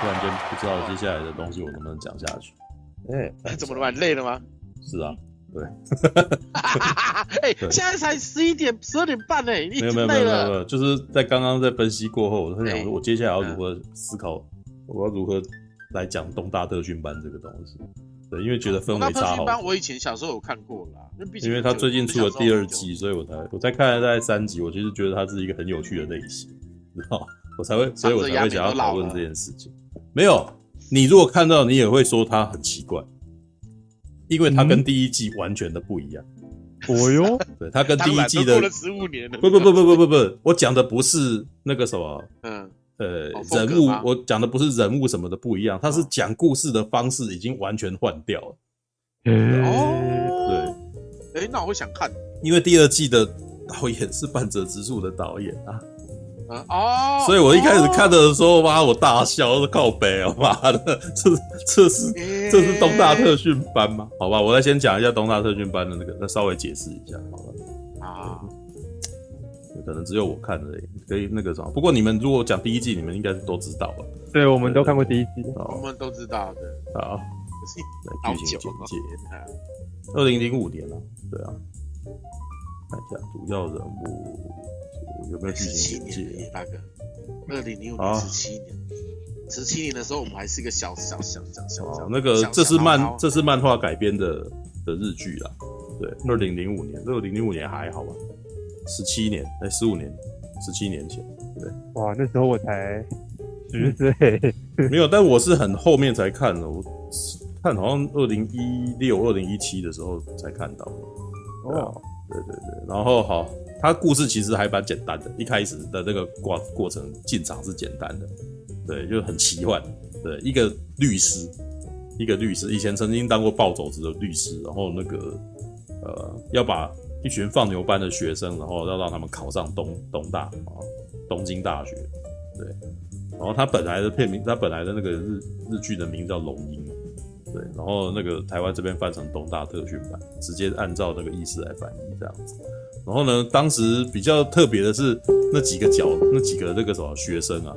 突然间不知道接下来的东西我能不能讲下去？哎、欸，怎么了？累了吗？是啊，对。哎、欸，现在才十一点、十二点半呢，你没有没有没有没有，就是在刚刚在分析过后，我在想说，我接下来要如何思考，欸、我要如何来讲东大特训班这个东西。对，因为觉得氛围差好。东大特训班我以前小时候有看过啦，因为他最近出了第二季，所以我才我才看了大概三集，我其实觉得他是一个很有趣的类型，知道我才会，所以我才会想要讨论这件事情。没有，你如果看到，你也会说他很奇怪，因为他跟第一季完全的不一样。哦哟，对，他跟第一季的过了十五年了。不不不不不不不，我讲的不是那个什么，嗯，呃，人物，我讲的不是人物什么的不一样，他是讲故事的方式已经完全换掉了。哦，对，哎，那我会想看，因为第二季的导演是半泽直树的导演啊。哦，所以我一开始看的时候，妈，我大笑，我说靠北哦，妈的，这这是这是东大特训班吗？好吧，我来先讲一下东大特训班的那个，再稍微解释一下，好了。啊，可能只有我看而已，可以那个什么。不过你们如果讲第一季，你们应该是都知道了。对，我们都看过第一季，我们都知道的。好，来剧情简介。二零零五年啊，对啊，看一下主要人物。有没有剧情简介？大哥，二零零五年十七年，十七年的时候，我们还是一个小小小小小小。那个这是漫这是漫画改编的的日剧啦。对，二零零五年，二零零五年还好吧？十七年，哎，十五年，十七年前，对。哇，那时候我才十岁，没有，但我是很后面才看的，我看好像二零一六、二零一七的时候才看到。哦，对对对，然后好。他故事其实还蛮简单的，一开始的那个过过程进场是简单的，对，就很奇幻。对，一个律师，一个律师，以前曾经当过暴走族的律师，然后那个呃，要把一群放牛班的学生，然后要让他们考上东东大啊，东京大学，对。然后他本来的片名，他本来的那个日日剧的名字叫《龙樱》，对。然后那个台湾这边翻成东大特训班，直接按照那个意思来翻译这样子。然后呢，当时比较特别的是那几个角，那几个那个什么学生啊，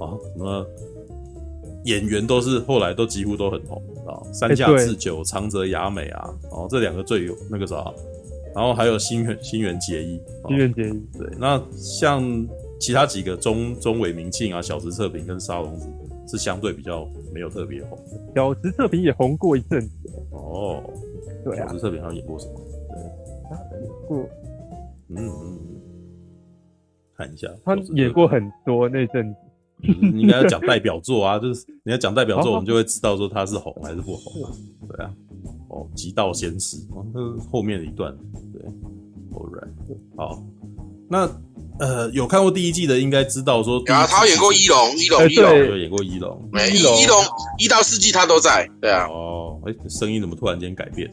啊，什么演员都是后来都几乎都很红啊，山下智久、长泽雅美啊，然后这两个最有那个啥，然后还有新垣新垣结衣，新垣结衣，对，那像其他几个中中尾明庆啊、小池测评跟沙龙子是相对比较没有特别红的，小池测评也红过一阵子。哦，对啊，小池测评好像演过什么？对，演过。嗯嗯，看一下，他演过很多那阵子，你应该要讲代表作啊，就是你要讲代表作，我们就会知道说他是红还是不红啊。对啊，哦，极道先师，哦，那是后面的一段，对，Alright，好，那。呃，有看过第一季的应该知道说，啊，他演过一龙，一龙，一龙，有演过一龙，没一龙，一到四季他都在，对啊。哦，哎，声音怎么突然间改变？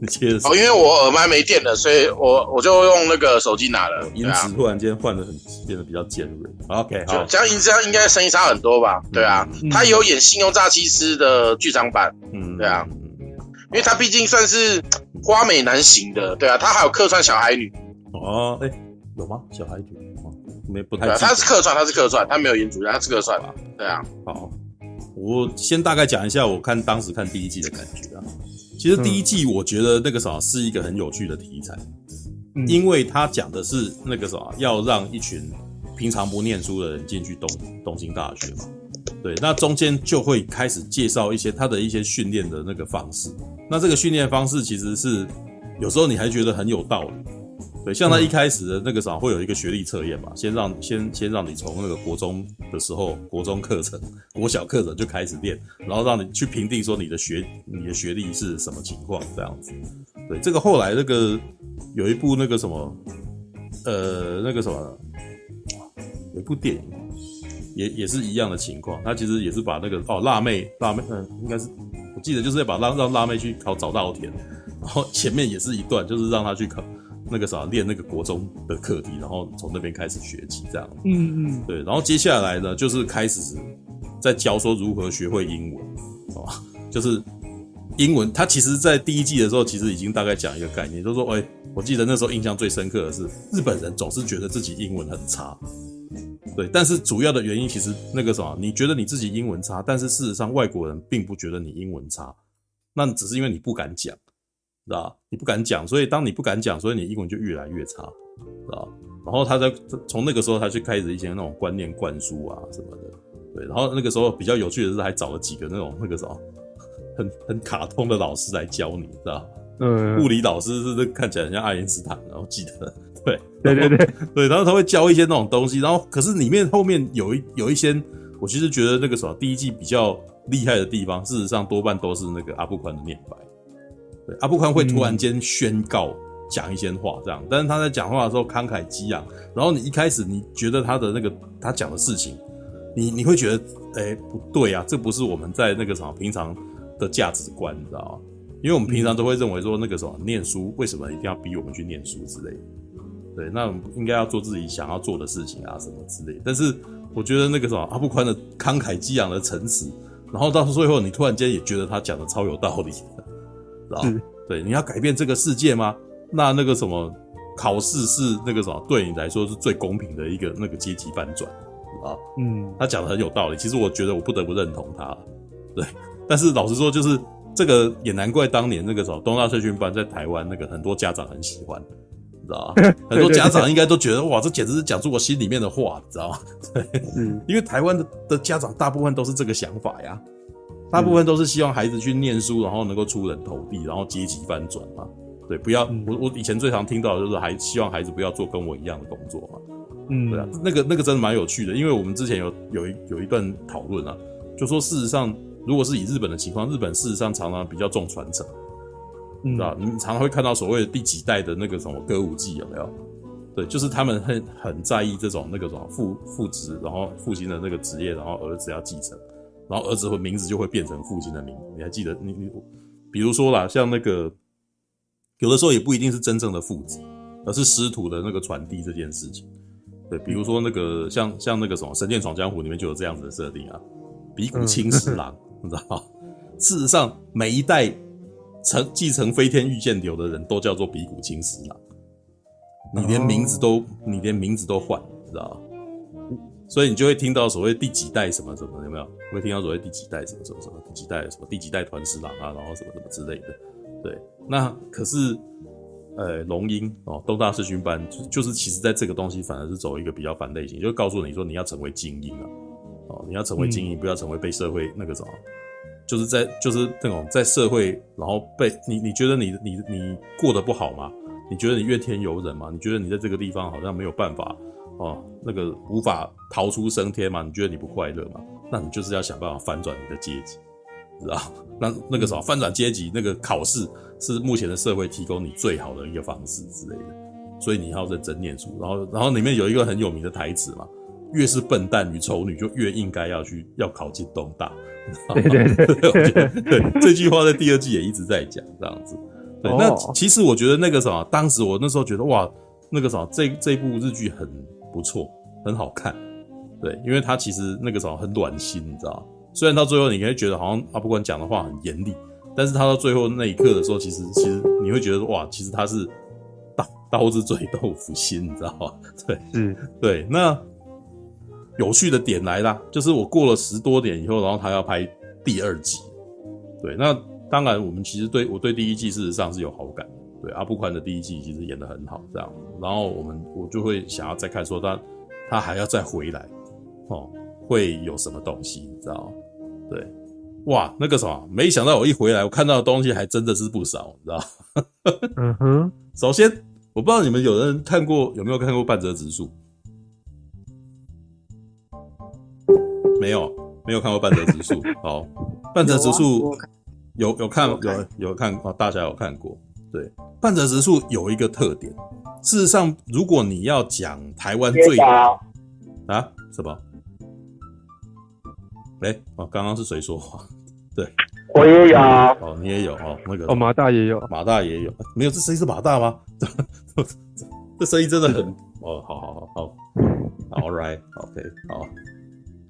你 接着说。哦，因为我耳麦没电了，所以我我就用那个手机拿了，音质突然间换的很变得比较尖锐。OK，好，这样音质应该声音差很多吧？对啊，他有演《信用诈欺师》的剧场版，嗯，对啊，因为他毕竟算是花美男型的，对啊，他还有客串小孩女。哦，哎。有吗？小孩子没不太。他是客串，他是客串，他没有演主角，他是客串吧？对啊。好，我先大概讲一下我看当时看第一季的感觉啊。其实第一季我觉得那个啥是一个很有趣的题材，嗯、因为他讲的是那个啥要让一群平常不念书的人进去东东京大学嘛。对，那中间就会开始介绍一些他的一些训练的那个方式。那这个训练方式其实是有时候你还觉得很有道理。对，像他一开始的那个啥，会有一个学历测验嘛，先让先先让你从那个国中的时候，国中课程、国小课程就开始练，然后让你去评定说你的学你的学历是什么情况这样子。对，这个后来那个有一部那个什么，呃，那个什么，有一部电影也也是一样的情况，他其实也是把那个哦辣妹辣妹，嗯、呃，应该是我记得就是要把让让辣妹去考早稻田，然后前面也是一段就是让他去考。那个啥，练那个国中的课题，然后从那边开始学起，这样。嗯嗯，对。然后接下来呢，就是开始在教说如何学会英文，哦，就是英文，他其实在第一季的时候，其实已经大概讲一个概念，就是说，哎，我记得那时候印象最深刻的是，日本人总是觉得自己英文很差，对，但是主要的原因其实那个什么，你觉得你自己英文差，但是事实上外国人并不觉得你英文差，那只是因为你不敢讲，知道？你不敢讲，所以当你不敢讲，所以你英文就越来越差，知道？然后他在从那个时候，他就开始一些那种观念灌输啊什么的，对。然后那个时候比较有趣的是，还找了几个那种那个什么，很很卡通的老师来教你，知道？嗯。物理老师是这看起来很像爱因斯坦，然后记得，对对对对对。然后他会教一些那种东西，然后可是里面后面有一有一些，我其实觉得那个什么第一季比较厉害的地方，事实上多半都是那个阿布宽的念白，对，阿布宽会突然间宣告。嗯讲一些话这样，但是他在讲话的时候慷慨激昂，然后你一开始你觉得他的那个他讲的事情，你你会觉得哎、欸、不对啊，这不是我们在那个什么平常的价值观，你知道吗？因为我们平常都会认为说那个什么念书为什么一定要逼我们去念书之类的，对，那应该要做自己想要做的事情啊什么之类。但是我觉得那个什么阿布宽的慷慨激昂的陈词，然后到最后你突然间也觉得他讲的超有道理的，知道？对，你要改变这个世界吗？那那个什么考试是那个什么对你来说是最公平的一个那个阶级翻转啊？嗯，他讲的很有道理。其实我觉得我不得不认同他，对。但是老实说，就是这个也难怪当年那个什么东大特训班在台湾那个很多家长很喜欢，你知道吗？很多家长应该都觉得哇，这简直是讲出我心里面的话，你知道吗？对，嗯，因为台湾的的家长大部分都是这个想法呀，大部分都是希望孩子去念书，然后能够出人头地，然后阶级翻转嘛。对，不要我我以前最常听到的就是还希望孩子不要做跟我一样的工作嘛，嗯，对啊，那个那个真的蛮有趣的，因为我们之前有有一有一段讨论啊，就说事实上如果是以日本的情况，日本事实上常常比较重传承，嗯，啊，你们常常会看到所谓的第几代的那个什么歌舞伎有没有？对，就是他们很很在意这种那个什么父父职，然后父亲的那个职业，然后儿子要继承，然后儿子会名字就会变成父亲的名字，你还记得你你比如说啦，像那个。有的时候也不一定是真正的父子，而是师徒的那个传递这件事情。对，比如说那个像像那个什么《神剑闯江湖》里面就有这样子的设定啊，比古青十郎，你知道吗？事实上，每一代承继承飞天御剑流的人都叫做比古青十郎，你连名字都你连名字都换，知道吗？所以你就会听到所谓第几代什么什么，有没有？会听到所谓第几代什么什么什么第几代什么第几代团十郎啊，然后什么什么之类的。对，那可是，呃，龙樱哦，东大视讯班就就是，其实在这个东西反而是走一个比较反类型，就告诉你说你要成为精英啊，哦，你要成为精英，嗯、不要成为被社会那个什么，就是在就是那种在社会，然后被你你觉得你你你过得不好吗？你觉得你怨天尤人吗？你觉得你在这个地方好像没有办法哦，那个无法逃出升天吗？你觉得你不快乐吗？那你就是要想办法翻转你的阶级。知道那那个什么翻转阶级那个考试是目前的社会提供你最好的一个方式之类的，所以你要认真念书。然后然后里面有一个很有名的台词嘛，越是笨蛋与丑女就越应该要去要考进东大。对 对对，对这句话在第二季也一直在讲这样子。对，那其实我觉得那个什么，当时我那时候觉得哇，那个什么这这部日剧很不错，很好看。对，因为它其实那个什么很暖心，你知道。虽然到最后你可以觉得好像阿不管讲的话很严厉，但是他到最后那一刻的时候，其实其实你会觉得哇，其实他是刀刀子嘴豆腐心，你知道吗？对，嗯，对。那有趣的点来啦，就是我过了十多年以后，然后他要拍第二季，对。那当然，我们其实对我对第一季事实上是有好感，对阿布宽的第一季其实演得很好，这样。然后我们我就会想要再看，说他他还要再回来，哦，会有什么东西，你知道吗？对，哇，那个什么，没想到我一回来，我看到的东西还真的是不少，你知道？嗯哼。首先，我不知道你们有人看过有没有看过半泽直树？没有，没有看过半泽直树。好，半泽直树有有看有有看哦，大家有看过。对，半泽直树有一个特点，事实上，如果你要讲台湾最啊什么？哎、欸，哦，刚刚是谁说话？对，我也有。哦，你也有哦，那个哦，马大也有，马大也有。没有，这声音是马大吗？这声音真的很哦，好好好好，All right，OK，、okay, 好，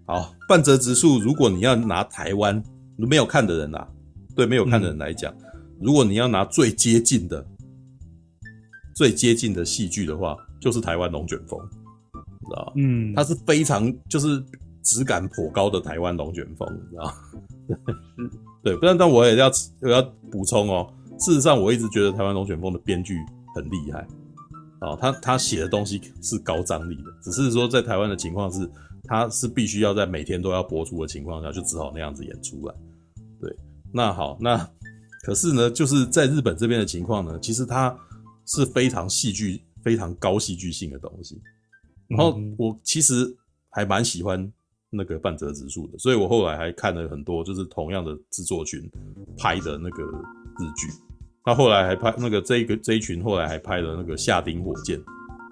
好。半泽直树，如果你要拿台湾没有看的人呐、啊，对没有看的人来讲，嗯、如果你要拿最接近的、最接近的戏剧的话，就是台湾龙卷风，你知道嗯，它是非常就是质感颇高的台湾龙卷风，你知道 对，不然但我也要我要补充哦。事实上，我一直觉得台湾龙卷风的编剧很厉害啊，他他写的东西是高张力的，只是说在台湾的情况是，他是必须要在每天都要播出的情况下，就只好那样子演出来。对，那好，那可是呢，就是在日本这边的情况呢，其实它是非常戏剧、非常高戏剧性的东西。然后我其实还蛮喜欢那个半泽直树的，所以我后来还看了很多，就是同样的制作群拍的那个日剧。他后来还拍那个这一个这一群，后来还拍了那个夏丁火箭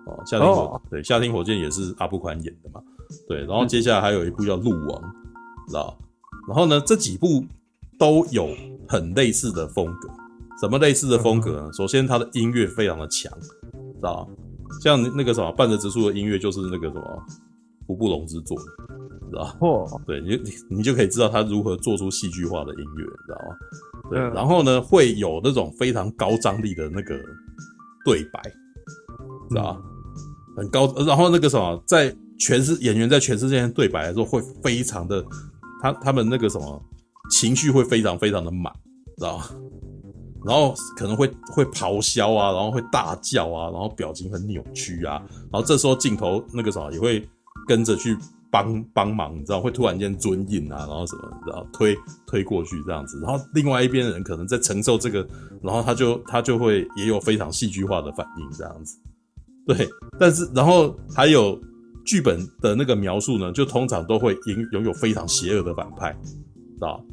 哦，夏丁火、oh. 对夏丁火箭也是阿部宽演的嘛，对，然后接下来还有一部叫《鹿王》，知道？然后呢，这几部都有很类似的风格，什么类似的风格呢？首先，它的音乐非常的强，知道？像那个什么半泽直树的音乐就是那个什么服部隆之作，知道？哦，oh. 对，你你你就可以知道他如何做出戏剧化的音乐，知道吗？对，然后呢，会有那种非常高张力的那个对白，知道吧？很高，然后那个什么，在全是演员在全世界对白的时候，会非常的，他他们那个什么情绪会非常非常的满，知道吧？然后可能会会咆哮啊，然后会大叫啊，然后表情很扭曲啊，然后这时候镜头那个什么也会跟着去。帮帮忙，你知道会突然间尊印啊，然后什么，然后推推过去这样子，然后另外一边的人可能在承受这个，然后他就他就会也有非常戏剧化的反应这样子，对，但是然后还有剧本的那个描述呢，就通常都会拥拥有非常邪恶的反派，知道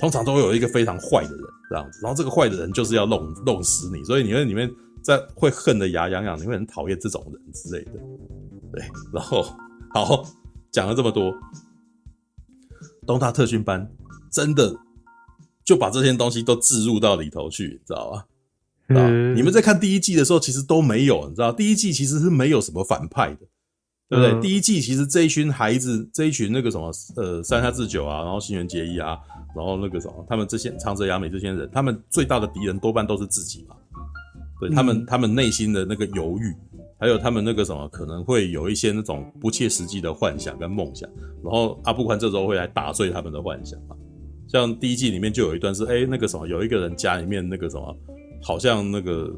通常都会有一个非常坏的人这样子，然后这个坏的人就是要弄弄死你，所以你会里面在会恨得牙痒痒，你会很讨厌这种人之类的，对，然后好。讲了这么多，东大特训班真的就把这些东西都置入到里头去，知道吧？知道？你们在看第一季的时候，其实都没有，你知道，第一季其实是没有什么反派的，对不对？嗯、第一季其实这一群孩子，这一群那个什么，呃，山下智久啊，然后新垣结衣啊，然后那个什么，他们这些长泽雅美这些人，他们最大的敌人多半都是自己嘛，对他们，他们内心的那个犹豫。还有他们那个什么，可能会有一些那种不切实际的幻想跟梦想，然后阿部宽这时候会来打碎他们的幻想嘛。像第一季里面就有一段是，哎，那个什么，有一个人家里面那个什么，好像那个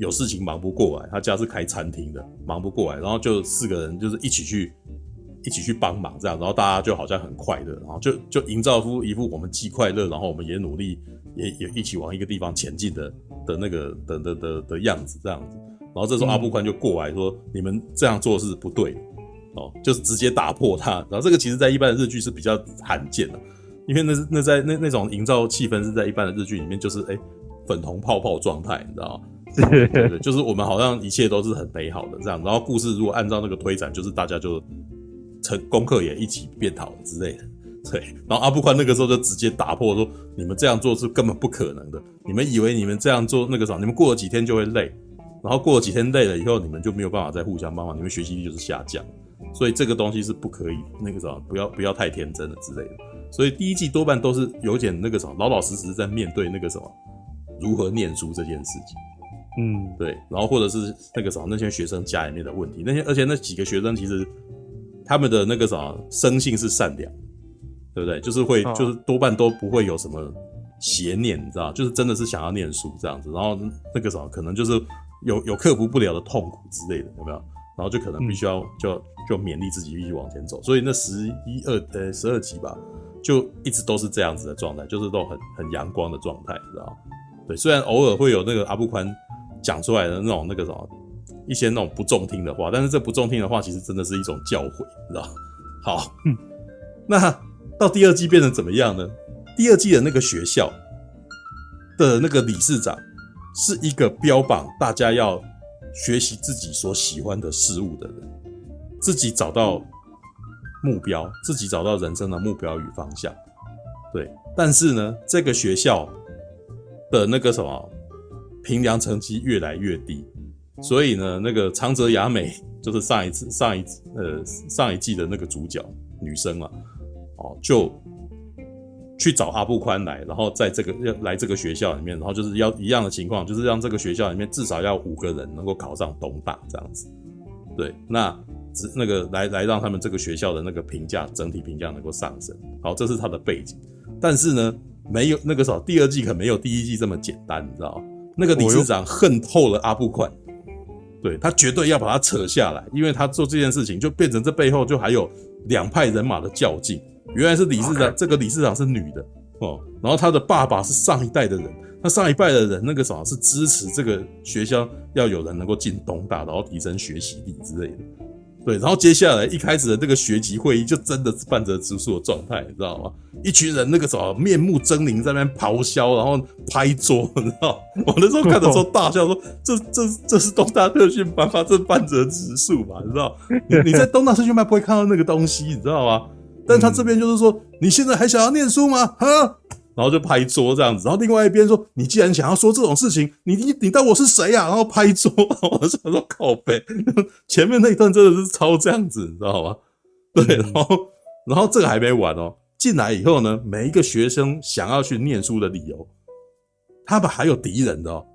有事情忙不过来，他家是开餐厅的，忙不过来，然后就四个人就是一起去一起去帮忙这样，然后大家就好像很快乐，然后就就营造出一副我们既快乐，然后我们也努力，也也一起往一个地方前进的的那个的的的的的样子这样子。然后这时候阿布宽就过来说：“你们这样做是不对的，哦，就是直接打破它。然后这个其实在一般的日剧是比较罕见的，因为那是那在那那种营造气氛是在一般的日剧里面就是哎粉红泡泡状态，你知道吗？对对对，就是我们好像一切都是很美好的这样。然后故事如果按照那个推展，就是大家就成功课也一起变好之类的。对，然后阿布宽那个时候就直接打破说：你们这样做是根本不可能的。你们以为你们这样做那个啥，你们过了几天就会累。”然后过了几天累了以后，你们就没有办法再互相帮忙，你们学习力就是下降，所以这个东西是不可以那个什么，不要不要太天真了之类的。所以第一季多半都是有点那个什么，老老实实在面对那个什么如何念书这件事情。嗯，对。然后或者是那个什么那些学生家里面的问题，那些而且那几个学生其实他们的那个什么生性是善良，对不对？就是会就是多半都不会有什么邪念，你知道，就是真的是想要念书这样子。然后那个什么可能就是。有有克服不了的痛苦之类的，有没有？然后就可能必须要就就勉励自己继续往前走。所以那十一二呃十二集吧，就一直都是这样子的状态，就是都很很阳光的状态，你知道？对，虽然偶尔会有那个阿布宽讲出来的那种那个什么一些那种不中听的话，但是这不中听的话其实真的是一种教诲，你知道吗？好，嗯，那到第二季变成怎么样呢？第二季的那个学校的那个理事长。是一个标榜大家要学习自己所喜欢的事物的人，自己找到目标，自己找到人生的目标与方向。对，但是呢，这个学校的那个什么评量成绩越来越低，所以呢，那个长泽雅美 就是上一次上一呃上一季的那个主角女生嘛，哦，就去找阿布宽来，然后在这个要来这个学校里面，然后就是要一样的情况，就是让这个学校里面至少要五个人能够考上东大这样子。对，那只那个来来让他们这个学校的那个评价整体评价能够上升。好，这是他的背景。但是呢，没有那个时候第二季可没有第一季这么简单，你知道吗？那个理事长恨透了阿布宽，对，他绝对要把他扯下来，因为他做这件事情就变成这背后就还有两派人马的较劲。原来是理事长这个理事长是女的哦，然后他的爸爸是上一代的人，那上一代的人那个什么是支持这个学校要有人能够进东大，然后提升学习力之类的，对，然后接下来一开始的这个学籍会议就真的是半折直树的状态，你知道吗？一群人那个什么面目狰狞在那边咆哮，然后拍桌，你知道？我那时候看的时候大笑说：“这这这是东大特训班吗？这半折直树吧？你知道？你你在东大特训班不会看到那个东西，你知道吗？”但他这边就是说，你现在还想要念书吗？哈，然后就拍桌这样子。然后另外一边说，你既然想要说这种事情，你你你当我是谁呀？然后拍桌，我想说靠北。前面那一段真的是超这样子，你知道吗？对，然后然后这个还没完哦。进来以后呢，每一个学生想要去念书的理由，他们还有敌人的哦。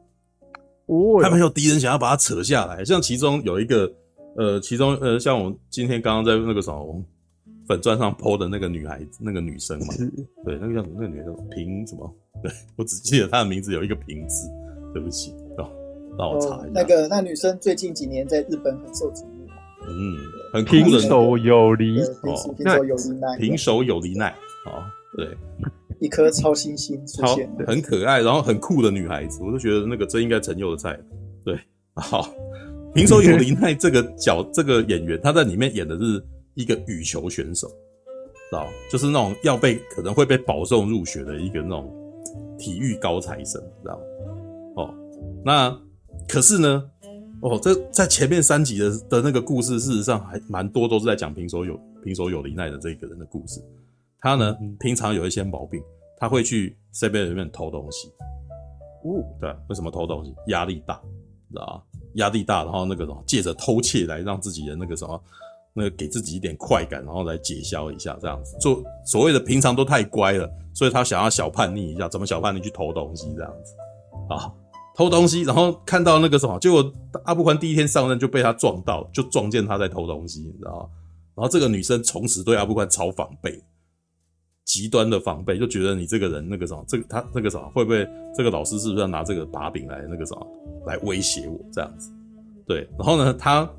他们有敌人想要把他扯下来。像其中有一个，呃，其中呃，像我们今天刚刚在那个什么。粉钻上 po 的那个女孩子，那个女生嘛，对，那个叫什么？那个女生平什么？对，我只记得她的名字有一个平字，对不起哦，让我查一下。那个那女生最近几年在日本很受瞩目，嗯，很平手有梨哦，平手有梨奈，平手有梨奈哦，对，一颗超新星出现，很可爱，然后很酷的女孩子，我就觉得那个真应该陈佑的菜，对，好，平手有梨奈这个角这个演员，他在里面演的是。一个羽球选手，知道就是那种要被可能会被保送入学的一个那种体育高材生，知道哦，那可是呢，哦，这在前面三集的的那个故事，事实上还蛮多都是在讲平手有平手有梨奈的这个人的故事。他呢，平常有一些毛病，他会去 C B 里面偷东西。哦，对，为什么偷东西？压力大，知道吧？压力大，然后那个什么，借着偷窃来让自己的那个什么。那给自己一点快感，然后来解消一下，这样子做所谓的平常都太乖了，所以他想要小叛逆一下，怎么小叛逆去偷东西这样子啊？偷东西，然后看到那个什么，结果阿布宽第一天上任就被他撞到，就撞见他在偷东西，你知道？然后这个女生从此对阿布宽超防备，极端的防备，就觉得你这个人那个什么，这个他那个什么会不会这个老师是不是要拿这个把柄来那个什么来威胁我这样子？对，然后呢，他。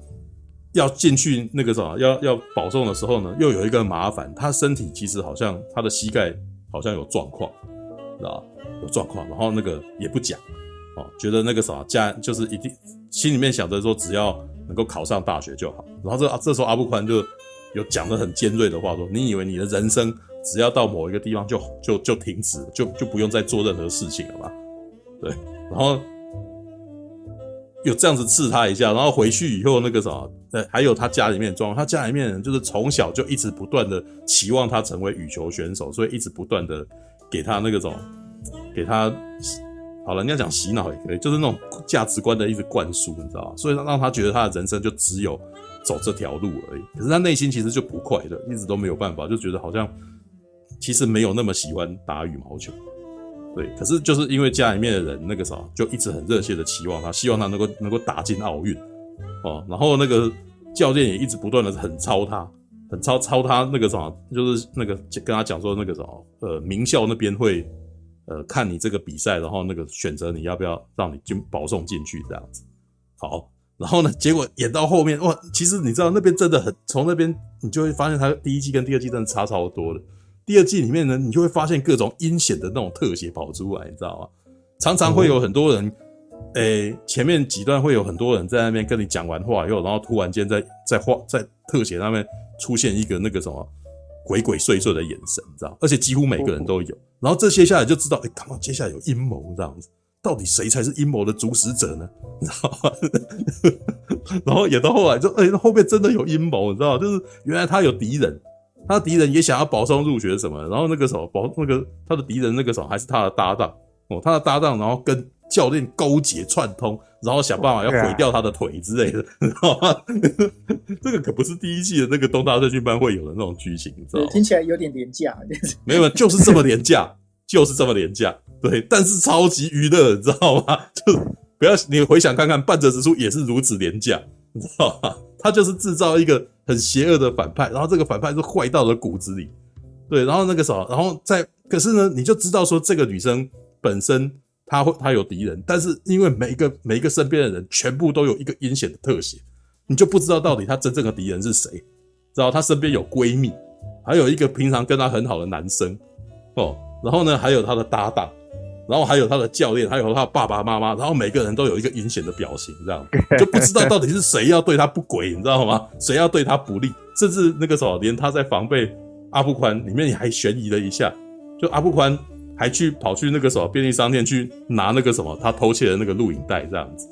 要进去那个什么，要要保送的时候呢，又有一个麻烦，他身体其实好像他的膝盖好像有状况，知道？有状况，然后那个也不讲，哦，觉得那个啥家就是一定心里面想着说只要能够考上大学就好。然后这这时候阿布宽就有讲得很尖锐的话说：“你以为你的人生只要到某一个地方就就就停止，就就不用再做任何事情了吧？”对，然后。有这样子刺他一下，然后回去以后那个什还有他家里面装，他家里面人就是从小就一直不断的期望他成为羽球选手，所以一直不断的给他那个种，给他好了，人家讲洗脑也可以，就是那种价值观的一直灌输，你知道吧？所以让他觉得他的人生就只有走这条路而已。可是他内心其实就不快乐，一直都没有办法，就觉得好像其实没有那么喜欢打羽毛球。对，可是就是因为家里面的人那个啥，就一直很热切的期望他，希望他能够能够打进奥运哦。然后那个教练也一直不断的很操他，很操操他那个什么，就是那个跟他讲说那个什么，呃，名校那边会呃看你这个比赛，然后那个选择你要不要让你进保送进去这样子。好，然后呢，结果演到后面哇，其实你知道那边真的很，从那边你就会发现他第一季跟第二季真的差超多的。第二季里面呢，你就会发现各种阴险的那种特写跑出来，你知道吗？常常会有很多人，诶、前面几段会有很多人在那边跟你讲完话以后，然后突然间在在画在特写上面出现一个那个什么鬼鬼祟祟的眼神，你知道？而且几乎每个人都有。然后这接下来就知道，诶、欸，看到接下来有阴谋这样子，到底谁才是阴谋的主使者呢？你知道吗？然后演到后来就，诶、欸，后面真的有阴谋，你知道？就是原来他有敌人。他敌人也想要保送入学什么，然后那个时候保那个他的敌人那个时候还是他的搭档哦，他的搭档然后跟教练勾结串通，然后想办法要毁掉他的腿之类的，你知道吗？这个可不是第一季的那个东大特训班会有的那种剧情，你知道吗？听起来有点廉价。没有，就是这么廉价，就是这么廉价。对，但是超级娱乐，你知道吗？就不要你回想看看，半泽直树也是如此廉价，你知道吗？他就是制造一个很邪恶的反派，然后这个反派是坏到了骨子里。对，然后那个什么，然后在可是呢，你就知道说这个女生本身。他会，他有敌人，但是因为每一个每一个身边的人全部都有一个阴险的特写，你就不知道到底他真正的敌人是谁。知道他身边有闺蜜，还有一个平常跟他很好的男生哦，然后呢，还有他的搭档，然后还有他的教练，还有他的爸爸妈妈，然后每个人都有一个阴险的表情，这样 就不知道到底是谁要对他不轨，你知道吗？谁要对他不利，甚至那个时候连他在防备阿布宽里面也还悬疑了一下，就阿布宽。还去跑去那个什么便利商店去拿那个什么他偷窃的那个录影带这样子，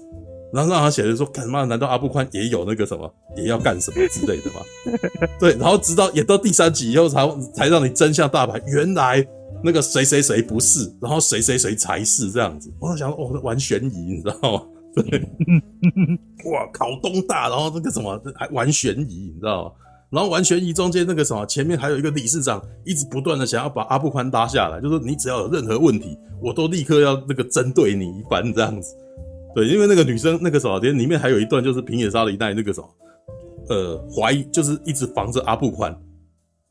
然后让他写的说干嘛？难道阿部宽也有那个什么也要干什么之类的吗？对，然后直到演到第三集以后才才让你真相大白，原来那个谁谁谁不是，然后谁谁谁才是这样子。我在想说哦，玩悬疑你知道吗？对，哇，考东大，然后那个什么还玩悬疑你知道吗？然后完全一中间那个什么，前面还有一个理事长一直不断的想要把阿部宽拉下来，就说你只要有任何问题，我都立刻要那个针对你一番这样子。对，因为那个女生那个什么，连里面还有一段就是平野纱梨奈那个什么，呃，怀疑就是一直防着阿部宽，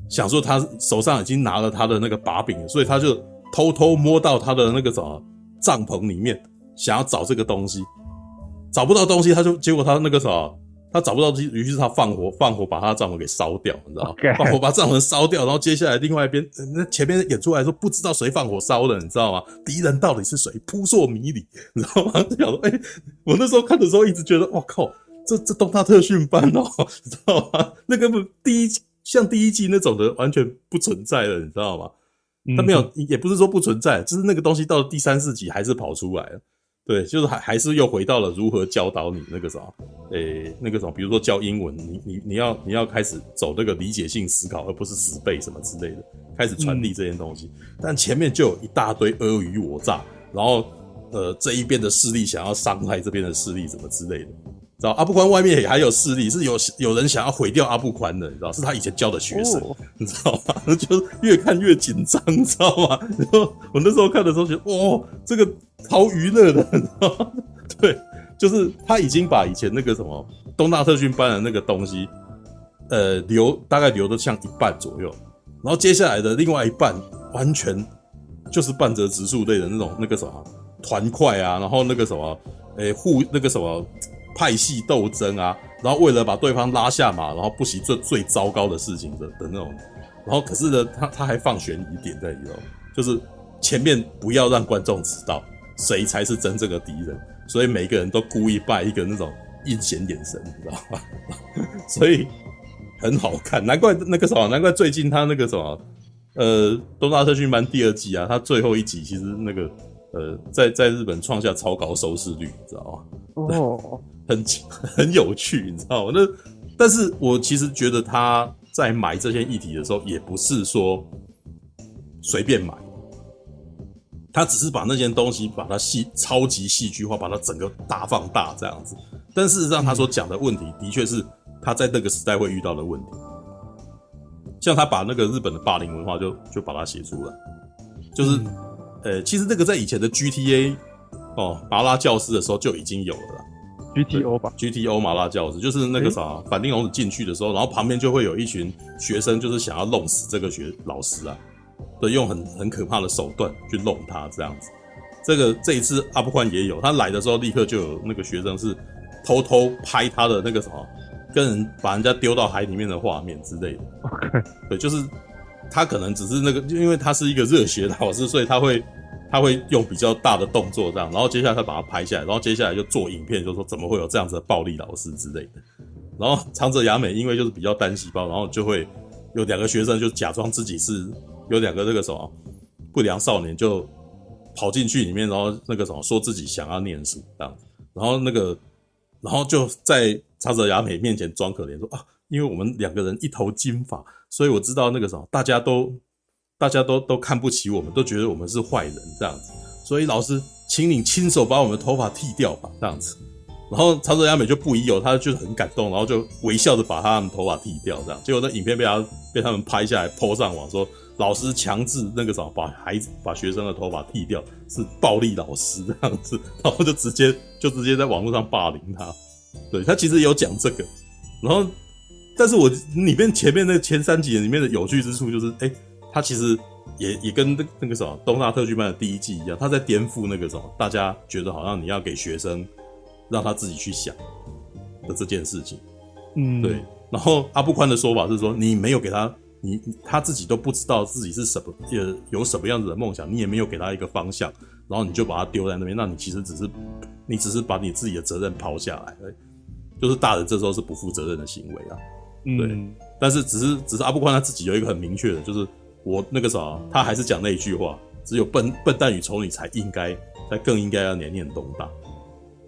想说他手上已经拿了他的那个把柄，所以他就偷偷摸到他的那个什么帐篷里面，想要找这个东西，找不到东西，他就结果他那个什么。他找不到，于是他放火，放火把他的帐篷给烧掉，你知道吗？Okay. 放火把帐篷烧掉，然后接下来另外一边，那前面演出来说不知道谁放火烧的，你知道吗？敌人到底是谁？扑朔迷离，你知道吗？就想说，哎、欸，我那时候看的时候一直觉得，哇靠，这这东大特训班哦，你知道吗？那个不第一像第一季那种的完全不存在了，你知道吗？他没有，也不是说不存在，就是那个东西到了第三四集还是跑出来了。对，就是还还是又回到了如何教导你那个什么，诶，那个什么，比如说教英文，你你你要你要开始走那个理解性思考，而不是死背什么之类的，开始传递这些东西。嗯、但前面就有一大堆尔虞我诈，然后呃这一边的势力想要伤害这边的势力，什么之类的。知道阿布宽外面也还有势力，是有有人想要毁掉阿布宽的，你知道，是他以前教的学生，哦、你知道吗？就越看越紧张，你知道吗？然后我那时候看的时候觉得，哦，这个超娱乐的，你知道吗？对，就是他已经把以前那个什么东大特训班的那个东西，呃，留大概留的像一半左右，然后接下来的另外一半完全就是半泽直树类的那种那个什么团块啊，然后那个什么，诶，互那个什么。派系斗争啊，然后为了把对方拉下马，然后不惜做最糟糕的事情的的那种，然后可是呢，他他还放悬疑点在里头，就是前面不要让观众知道谁才是真正的敌人，所以每个人都故意扮一个那种阴险眼神，你知道吗？所以很好看，难怪那个什么，难怪最近他那个什么，呃，东大特训班第二季啊，他最后一集其实那个呃，在在日本创下超高收视率，你知道吗？哦。很很有趣，你知道吗？那但是我其实觉得他在买这些议题的时候，也不是说随便买，他只是把那件东西把它戏超级戏剧化，把它整个大放大这样子。但事实上，他所讲的问题，的确是他在那个时代会遇到的问题。像他把那个日本的霸凌文化就就把它写出来，就是呃，其实这个在以前的 GTA 哦麻辣教师的时候就已经有了。GTO 吧，GTO 麻辣教师就是那个啥，反町隆子进去的时候，然后旁边就会有一群学生，就是想要弄死这个学老师啊，对，用很很可怕的手段去弄他这样子。这个这一次阿布宽也有，他来的时候立刻就有那个学生是偷偷拍他的那个什么，跟人把人家丢到海里面的画面之类的。Okay. 对，就是他可能只是那个，因为他是一个热血的老师，所以他会。他会用比较大的动作这样，然后接下来他把它拍下来，然后接下来就做影片，就说怎么会有这样子的暴力老师之类的。然后长泽雅美因为就是比较单细胞，然后就会有两个学生就假装自己是有两个那个什么不良少年，就跑进去里面，然后那个什么说自己想要念书这样，然后那个然后就在长泽雅美面前装可怜说啊，因为我们两个人一头金发，所以我知道那个什么大家都。大家都都看不起我们，都觉得我们是坏人这样子。所以老师，请你亲手把我们头发剃掉吧，这样子。然后长泽雅美就不疑有，他就很感动，然后就微笑着把他们头发剃掉，这样。结果那影片被他被他们拍下来，po 上网说，老师强制那个什么把孩子把学生的头发剃掉是暴力老师这样子，然后就直接 就直接在网络上霸凌他。对，他其实有讲这个，然后但是我里面前面那前三集里面的有趣之处就是，哎，他其实。也也跟那那个什么东大特训班的第一季一样，他在颠覆那个什么，大家觉得好像你要给学生让他自己去想的这件事情，嗯，对。然后阿部宽的说法是说，你没有给他，你他自己都不知道自己是什么，呃，有什么样子的梦想，你也没有给他一个方向，然后你就把他丢在那边，那你其实只是你只是把你自己的责任抛下来，就是大人这时候是不负责任的行为啊，对。嗯、但是只是只是阿部宽他自己有一个很明确的，就是。我那个啥，他还是讲那一句话，只有笨笨蛋与丑女才应该，才更应该要年年东大，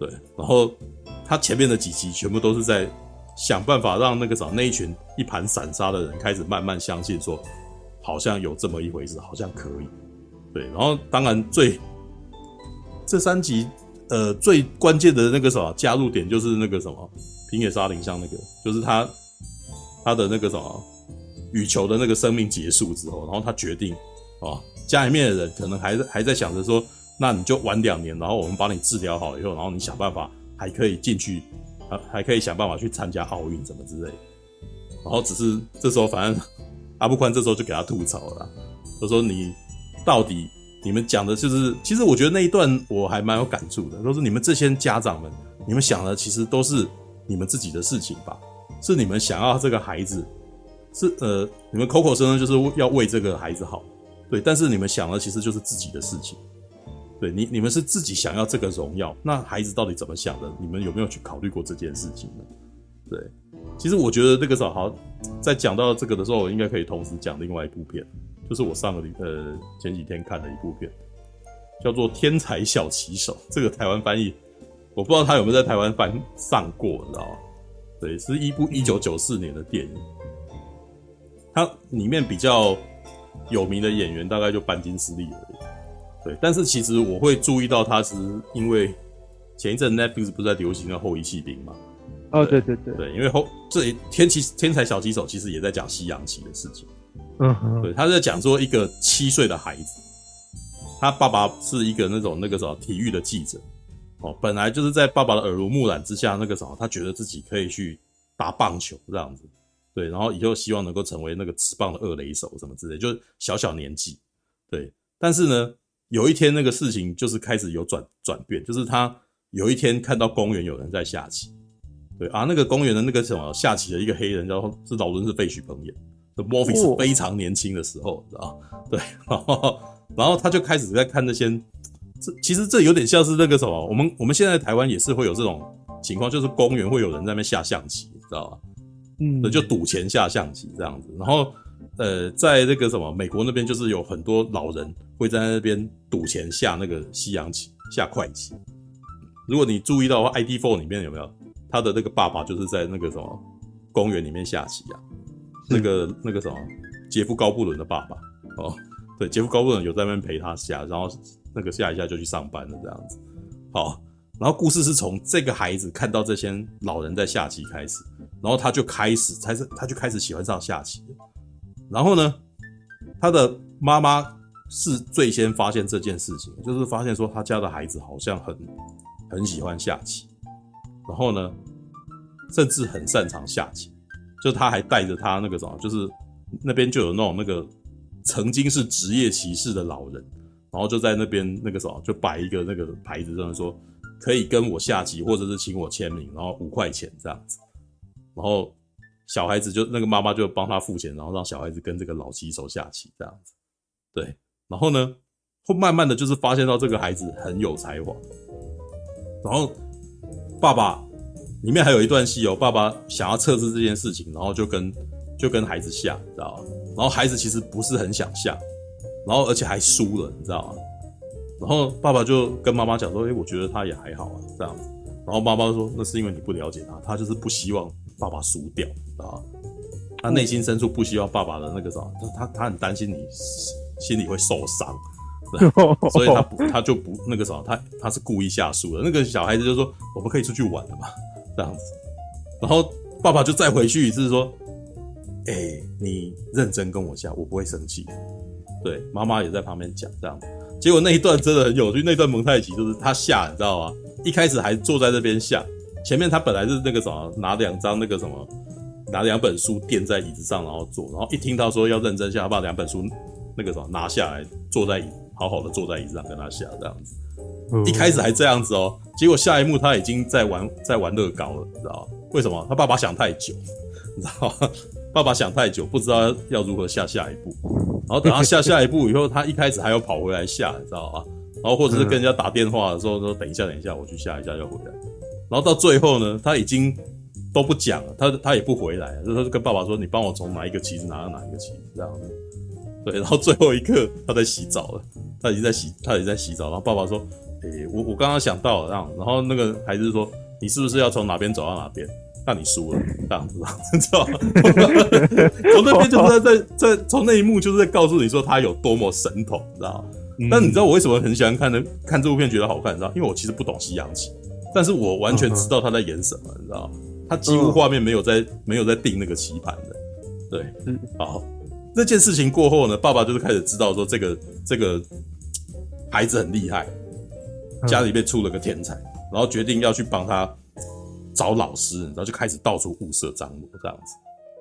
对。然后他前面的几集全部都是在想办法让那个啥那一群一盘散沙的人开始慢慢相信说，好像有这么一回事，好像可以，对。然后当然最这三集呃最关键的那个什么加入点就是那个什么平野沙林香那个，就是他他的那个什么。羽球的那个生命结束之后，然后他决定，啊，家里面的人可能还在还在想着说，那你就晚两年，然后我们把你治疗好以后，然后你想办法还可以进去，啊，还可以想办法去参加奥运什么之类。然后只是这时候，反正 阿部宽这时候就给他吐槽了，他说你到底你们讲的就是，其实我觉得那一段我还蛮有感触的，都是你们这些家长们，你们想的其实都是你们自己的事情吧，是你们想要这个孩子。是呃，你们口口声声就是要为这个孩子好，对，但是你们想的其实就是自己的事情，对你，你们是自己想要这个荣耀，那孩子到底怎么想的？你们有没有去考虑过这件事情呢？对，其实我觉得这个时候好，在讲到这个的时候，我应该可以同时讲另外一部片，就是我上个礼呃前几天看的一部片，叫做《天才小棋手》，这个台湾翻译我不知道他有没有在台湾翻上过，你知道吗？对，是一部一九九四年的电影。它里面比较有名的演员大概就班金斯利而已，对。但是其实我会注意到他，是因为前一阵 Netflix 不是在流行的后遗弃兵嘛？哦，对对对，对，因为后这里天棋天才小棋手其实也在讲西洋棋的事情，嗯哼，对，他在讲说一个七岁的孩子，他爸爸是一个那种那个什么体育的记者，哦，本来就是在爸爸的耳濡目染之下，那个什么，他觉得自己可以去打棒球这样子。对，然后以后希望能够成为那个职棒的二垒手什么之类，就是小小年纪，对。但是呢，有一天那个事情就是开始有转转变，就是他有一天看到公园有人在下棋，对啊，那个公园的那个什么下棋的一个黑人，然后是劳伦是费许朋演，这 Morphy 是非常年轻的时候，知道 对，然 后然后他就开始在看那些，这其实这有点像是那个什么，我们我们现在台湾也是会有这种情况，就是公园会有人在那边下象棋，知道吧？嗯，就赌钱下象棋这样子，然后，呃，在那个什么美国那边，就是有很多老人会在那边赌钱下那个西洋棋、下快棋。如果你注意到的话，ID4 里面有没有他的那个爸爸就是在那个什么公园里面下棋啊？那个那个什么杰夫高布伦的爸爸哦，对，杰夫高布伦有在那边陪他下，然后那个下一下就去上班了这样子。好，然后故事是从这个孩子看到这些老人在下棋开始。然后他就开始，才是他就开始喜欢上下棋。然后呢，他的妈妈是最先发现这件事情，就是发现说他家的孩子好像很很喜欢下棋。然后呢，甚至很擅长下棋。就他还带着他那个什么，就是那边就有那种那个曾经是职业棋士的老人，然后就在那边那个什么，就摆一个那个牌子，就是说可以跟我下棋，或者是请我签名，然后五块钱这样子。然后小孩子就那个妈妈就帮他付钱，然后让小孩子跟这个老棋手下棋这样子，对。然后呢，会慢慢的就是发现到这个孩子很有才华。然后爸爸里面还有一段戏哦，爸爸想要测试这件事情，然后就跟就跟孩子下，你知道吗？然后孩子其实不是很想下，然后而且还输了，你知道吗？然后爸爸就跟妈妈讲说：“诶，我觉得他也还好啊，这样子。”然后妈妈说：“那是因为你不了解他，他就是不希望。”爸爸输掉啊，他内心深处不希望爸爸的那个啥，他他他很担心你心里会受伤，所以他不他就不那个什么，他他是故意下输的。那个小孩子就说：“我们可以出去玩了嘛？” 这样子，然后爸爸就再回去一次说：“哎、欸，你认真跟我下，我不会生气。”对，妈妈也在旁边讲这样子。结果那一段真的很有趣，那段蒙太奇就是他下，你知道吗？一开始还坐在这边下，前面他本来是那个什么，拿两张那个什么，拿两本书垫在椅子上，然后坐，然后一听到说要认真下，他把两本书那个什么拿下来，坐在椅好好的坐在椅子上跟他下这样子。一开始还这样子哦，结果下一幕他已经在玩在玩乐高了，你知道吗？为什么？他爸爸想太久，你知道吗？爸爸想太久，不知道要如何下下一步。然后等他下下一步以后，他一开始还要跑回来下，你知道吗？然后或者是跟人家打电话的时候说：“等一下，等一下，我去下一下就回来。”然后到最后呢，他已经都不讲了，他他也不回来，他就跟爸爸说：“你帮我从哪一个旗子拿到哪一个旗子。”这样子。对，然后最后一刻他在洗澡了，他已经在洗，他已经在洗澡。然后爸爸说：“诶，我我刚刚想到了，这样。”然后那个孩子说：“你是不是要从哪边走到哪边？”那你输了，这样子，你知道吗？从那边就是在在在从那一幕就是在告诉你说他有多么神童，你知道吗？嗯、但你知道我为什么很喜欢看的看这部片觉得好看，你知道？因为我其实不懂西洋棋，但是我完全知道他在演什么，你知道吗？他几乎画面没有在没有在定那个棋盘的，对，好，那件事情过后呢，爸爸就是开始知道说这个这个孩子很厉害，家里面出了个天才，然后决定要去帮他。找老师，然后就开始到处物色张罗这样子，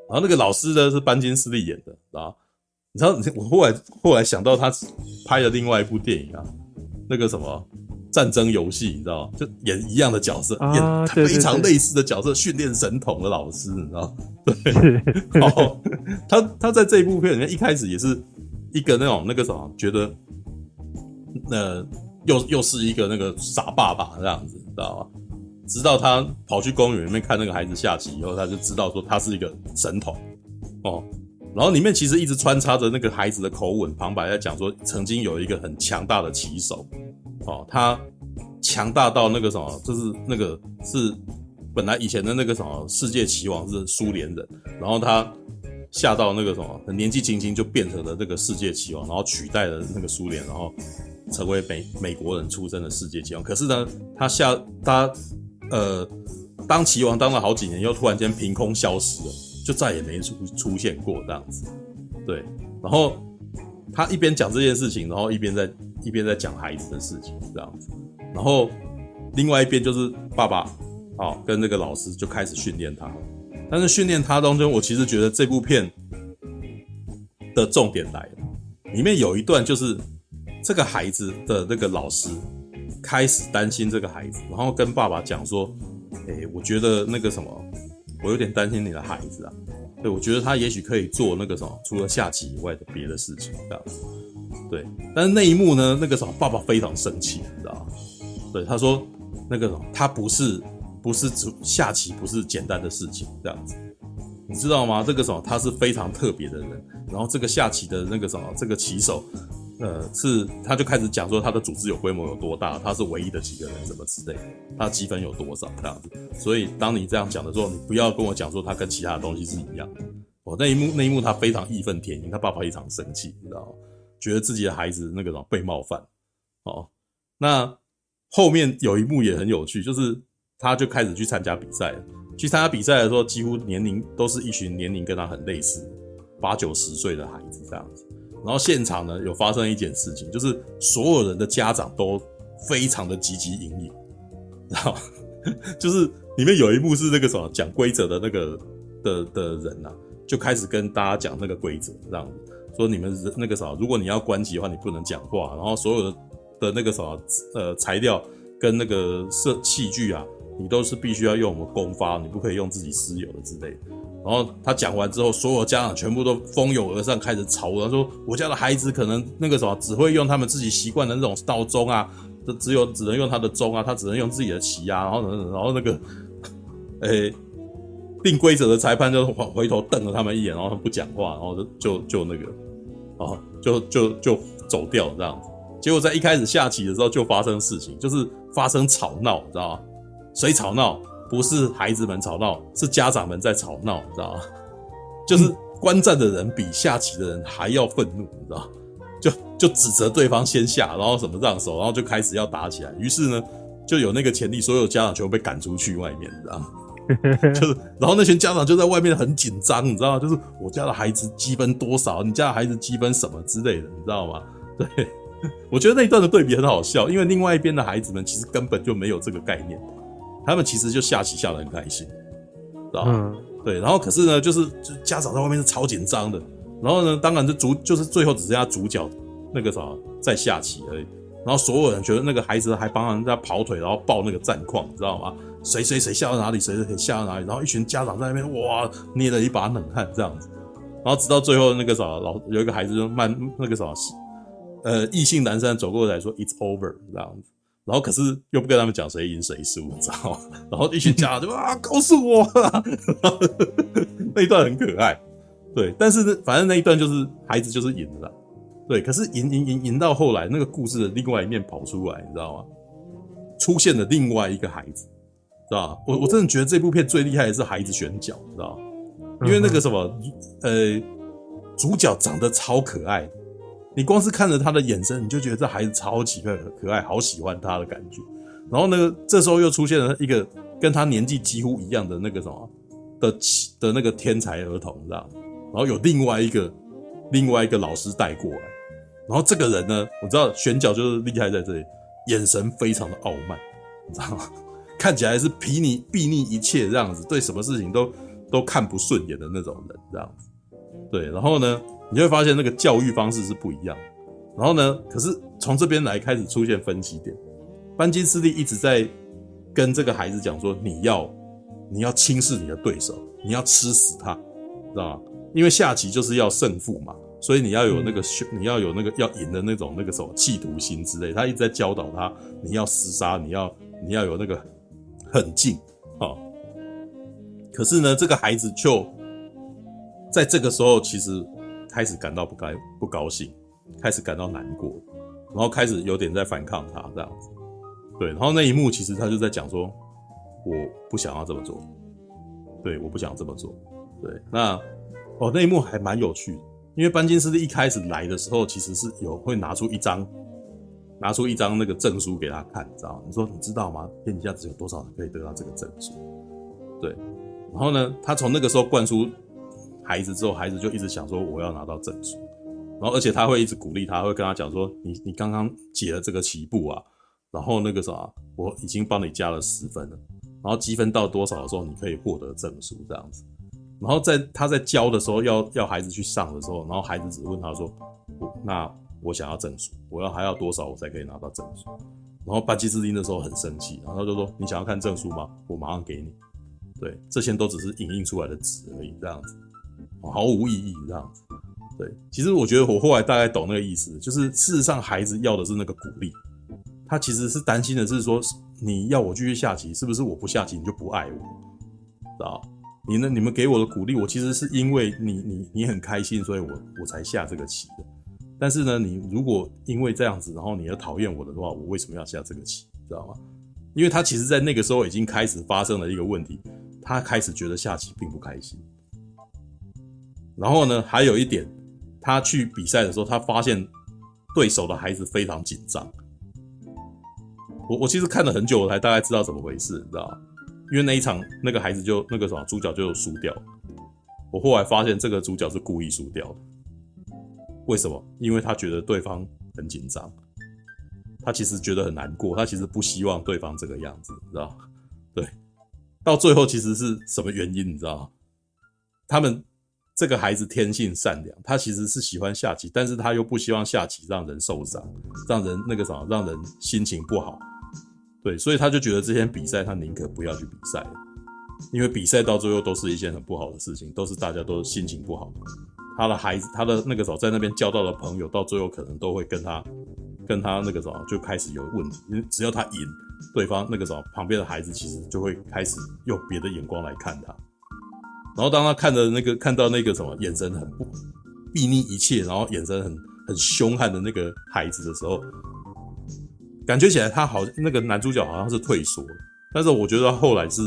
然后那个老师呢是班金斯利演的，啊，你知道，我后来后来想到他拍了另外一部电影啊，那个什么战争游戏，你知道吗？就演一样的角色，啊、演非常类似的角色，训练神童的老师，你知道？对，然后他他在这一部片里面一开始也是一个那种那个什么，觉得呃又又是一个那个傻爸爸这样子，你知道吗？直到他跑去公园里面看那个孩子下棋以后，他就知道说他是一个神童哦。然后里面其实一直穿插着那个孩子的口吻旁白，在讲说曾经有一个很强大的棋手哦，他强大到那个什么，就是那个是本来以前的那个什么世界棋王是苏联人，然后他下到那个什么，年纪轻轻就变成了这个世界棋王，然后取代了那个苏联，然后成为美美国人出身的世界棋王。可是呢，他下他。呃，当棋王当了好几年，又突然间凭空消失了，就再也没出出现过这样子。对，然后他一边讲这件事情，然后一边在一边在讲孩子的事情这样子。然后另外一边就是爸爸啊、跟那个老师就开始训练他。但是训练他当中，我其实觉得这部片的重点来了，里面有一段就是这个孩子的那个老师。开始担心这个孩子，然后跟爸爸讲说：“诶，我觉得那个什么，我有点担心你的孩子啊。对，我觉得他也许可以做那个什么，除了下棋以外的别的事情，这样子。对，但是那一幕呢，那个什么，爸爸非常生气，你知道吗？对，他说那个什么，他不是不是只下棋，不是简单的事情，这样子，你知道吗？这个什么，他是非常特别的人。然后这个下棋的那个什么，这个棋手。”呃，是，他就开始讲说他的组织有规模有多大，他是唯一的几个人，什么之类的，他积分有多少这样子。所以当你这样讲的时候，你不要跟我讲说他跟其他的东西是一样的。哦，那一幕那一幕他非常义愤填膺，他爸爸非常生气，你知道吗？觉得自己的孩子那个什么被冒犯。哦，那后面有一幕也很有趣，就是他就开始去参加比赛，去参加比赛的时候，几乎年龄都是一群年龄跟他很类似，八九十岁的孩子这样子。然后现场呢，有发生一件事情，就是所有人的家长都非常的积极营营，然后就是里面有一幕是那个什么讲规则的那个的的人呐、啊，就开始跟大家讲那个规则，这样子说你们那个啥，如果你要关机的话，你不能讲话，然后所有的的那个什么呃材料跟那个设器具啊，你都是必须要用我们公发，你不可以用自己私有的之类。然后他讲完之后，所有家长全部都蜂拥而上，开始吵。他说：“我家的孩子可能那个什么，只会用他们自己习惯的那种闹钟啊，就只有只能用他的钟啊，他只能用自己的棋啊。”然后等等，然后那个，诶，定规则的裁判就回头瞪了他们一眼，然后他不讲话，然后就就就那个，啊，就就就走掉这样子。结果在一开始下棋的时候就发生事情，就是发生吵闹，你知道吗？谁吵闹？不是孩子们吵闹，是家长们在吵闹，你知道吗？就是观战的人比下棋的人还要愤怒，你知道？就就指责对方先下，然后什么让手，然后就开始要打起来。于是呢，就有那个潜力，所有家长全部被赶出去外面，你知道吗？就是，然后那群家长就在外面很紧张，你知道吗？就是我家的孩子积分多少，你家的孩子积分什么之类的，你知道吗？对，我觉得那一段的对比很好笑，因为另外一边的孩子们其实根本就没有这个概念，他们其实就下棋下得很开心，知道吗？嗯、对，然后可是呢，就是就家长在外面是超紧张的，然后呢，当然就主就是最后只剩下主角那个啥在下棋而已，然后所有人觉得那个孩子还帮人家跑腿，然后报那个战况，你知道吗？谁谁谁下到哪里，谁谁谁下到哪里，然后一群家长在那边哇捏了一把冷汗这样子，然后直到最后那个啥老有一个孩子就慢那个啥呃异性男生走过来说 It's over 这样子，然后可是又不跟他们讲谁赢谁输，你知道吗？然后一群家长就啊告诉我啊，那一段很可爱，对，但是呢反正那一段就是孩子就是赢了，对，可是赢赢赢赢到后来那个故事的另外一面跑出来，你知道吗？出现了另外一个孩子。知道我我真的觉得这部片最厉害的是孩子选角，知道吗因为那个什么，呃，主角长得超可爱，你光是看着他的眼神，你就觉得这孩子超级可可爱，好喜欢他的感觉。然后呢这时候又出现了一个跟他年纪几乎一样的那个什么的的那个天才儿童，知道然后有另外一个另外一个老师带过来，然后这个人呢，我知道选角就是厉害在这里，眼神非常的傲慢，你知道吗？看起来是睥睨睥睨一切这样子，对什么事情都都看不顺眼的那种人这样子。对，然后呢，你会发现那个教育方式是不一样。然后呢，可是从这边来开始出现分歧点。班金斯利一直在跟这个孩子讲说：“你要你要轻视你的对手，你要吃死他，知道吗？因为下棋就是要胜负嘛，所以你要有那个你要有那个要赢的那种那个什么企图心之类。他一直在教导他，你要厮杀，你要你要有那个。”很近，哦，可是呢，这个孩子就在这个时候，其实开始感到不该不高兴，开始感到难过，然后开始有点在反抗他这样子，对，然后那一幕其实他就在讲说，我不想要这么做，对，我不想要这么做，对，那哦那一幕还蛮有趣的，因为班金斯一开始来的时候，其实是有会拿出一张。拿出一张那个证书给他看，你知道？你说你知道吗？天底下只有多少人可以得到这个证书？对。然后呢，他从那个时候灌输孩子之后，孩子就一直想说我要拿到证书。然后而且他会一直鼓励他，会跟他讲说你你刚刚解了这个棋步啊，然后那个啥，我已经帮你加了十分了。然后积分到多少的时候，你可以获得证书这样子。然后在他在教的时候，要要孩子去上的时候，然后孩子只问他说我，那。我想要证书，我要还要多少我才可以拿到证书？然后班金斯利那时候很生气，然后他就说：“你想要看证书吗？我马上给你。”对，这些都只是影印出来的纸而已，这样子毫无意义，这样子。对，其实我觉得我后来大概懂那个意思，就是事实上孩子要的是那个鼓励，他其实是担心的是说，你要我继续下棋，是不是我不下棋你就不爱我？知道？你呢？你们给我的鼓励，我其实是因为你你你很开心，所以我我才下这个棋的。但是呢，你如果因为这样子，然后你要讨厌我的话，我为什么要下这个棋？知道吗？因为他其实，在那个时候已经开始发生了一个问题，他开始觉得下棋并不开心。然后呢，还有一点，他去比赛的时候，他发现对手的孩子非常紧张。我我其实看了很久，我才大概知道怎么回事，你知道吗？因为那一场那个孩子就那个什么主角就输掉，我后来发现这个主角是故意输掉的。为什么？因为他觉得对方很紧张，他其实觉得很难过，他其实不希望对方这个样子，你知道？对，到最后其实是什么原因？你知道？他们这个孩子天性善良，他其实是喜欢下棋，但是他又不希望下棋让人受伤，让人那个什么，让人心情不好。对，所以他就觉得这些比赛他宁可不要去比赛，因为比赛到最后都是一件很不好的事情，都是大家都心情不好。他的孩子，他的那个时候在那边交到的朋友，到最后可能都会跟他，跟他那个时候就开始有问题，因为只要他赢，对方那个时候旁边的孩子其实就会开始用别的眼光来看他。然后当他看着那个看到那个什么眼神很不睥睨一切，然后眼神很很凶悍的那个孩子的时候，感觉起来他好那个男主角好像是退缩了，但是我觉得后来是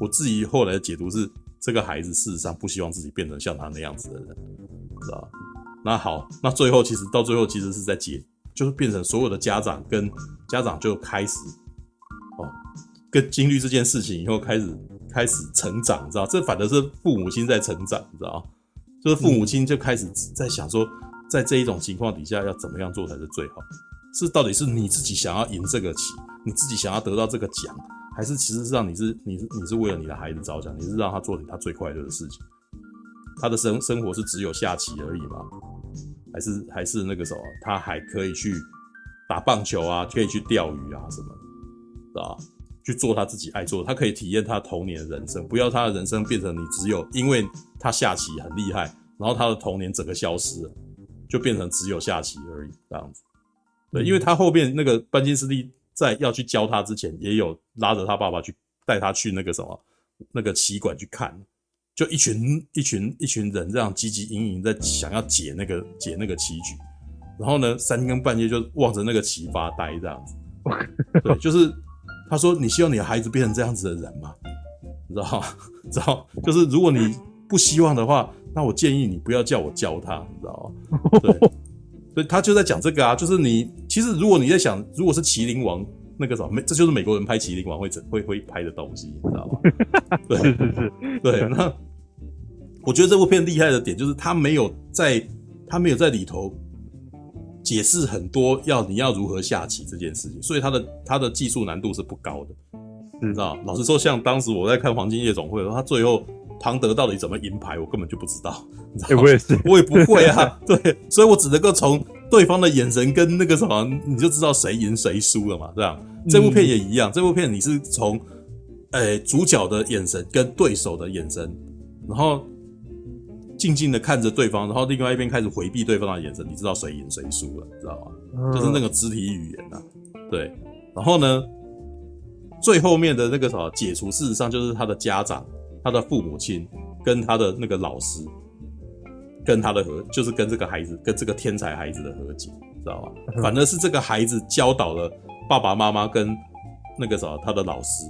我自己后来的解读是。这个孩子事实上不希望自己变成像他那样子的人，知道吧？那好，那最后其实到最后其实是在解，就是变成所有的家长跟家长就开始哦，跟经历这件事情以后开始开始成长，你知道？这反而是父母亲在成长，你知道？就是父母亲就开始在想说，在这一种情况底下要怎么样做才是最好？是到底是你自己想要赢这个棋，你自己想要得到这个奖，还是其实是让你是你是你是为了你的孩子着想，你是让他做他最快乐的事情？他的生生活是只有下棋而已吗？还是还是那个什么他还可以去打棒球啊，可以去钓鱼啊什么，是吧？去做他自己爱做，他可以体验他童年的人生，不要他的人生变成你只有因为他下棋很厉害，然后他的童年整个消失了，就变成只有下棋而已这样子。对，因为他后面那个班金斯利在要去教他之前，也有拉着他爸爸去带他去那个什么那个棋馆去看。就一群一群一群人这样汲汲营营在想要解那个解那个棋局，然后呢，三更半夜就望着那个棋发呆这样子。对，就是他说：“你希望你的孩子变成这样子的人吗？你知道吗？知道？就是如果你不希望的话，那我建议你不要叫我教他，你知道吗？对，所以他就在讲这个啊，就是你其实如果你在想，如果是麒麟王那个什么，这就是美国人拍麒麟王会会会拍的东西，你知道吗？对，是是是，对，那。我觉得这部片厉害的点就是他没有在，他没有在里头解释很多要你要如何下棋这件事情，所以他的他的技术难度是不高的，你知道？老实说，像当时我在看《黄金夜总会》的时候，他最后庞德到底怎么赢牌，我根本就不知道，你知道？我也是，我也不会啊，对，所以我只能够从对方的眼神跟那个什么，你就知道谁赢谁输了嘛，这样。这部片也一样，这部片你是从，诶主角的眼神跟对手的眼神，然后。静静的看着对方，然后另外一边开始回避对方的眼神，你知道谁赢谁输了，知道吗？嗯、就是那个肢体语言啊，对。然后呢，最后面的那个什么解除，事实上就是他的家长、他的父母亲跟他的那个老师，跟他的和，就是跟这个孩子、跟这个天才孩子的和解，知道吗？嗯、反而是这个孩子教导了爸爸妈妈跟那个什么他的老师。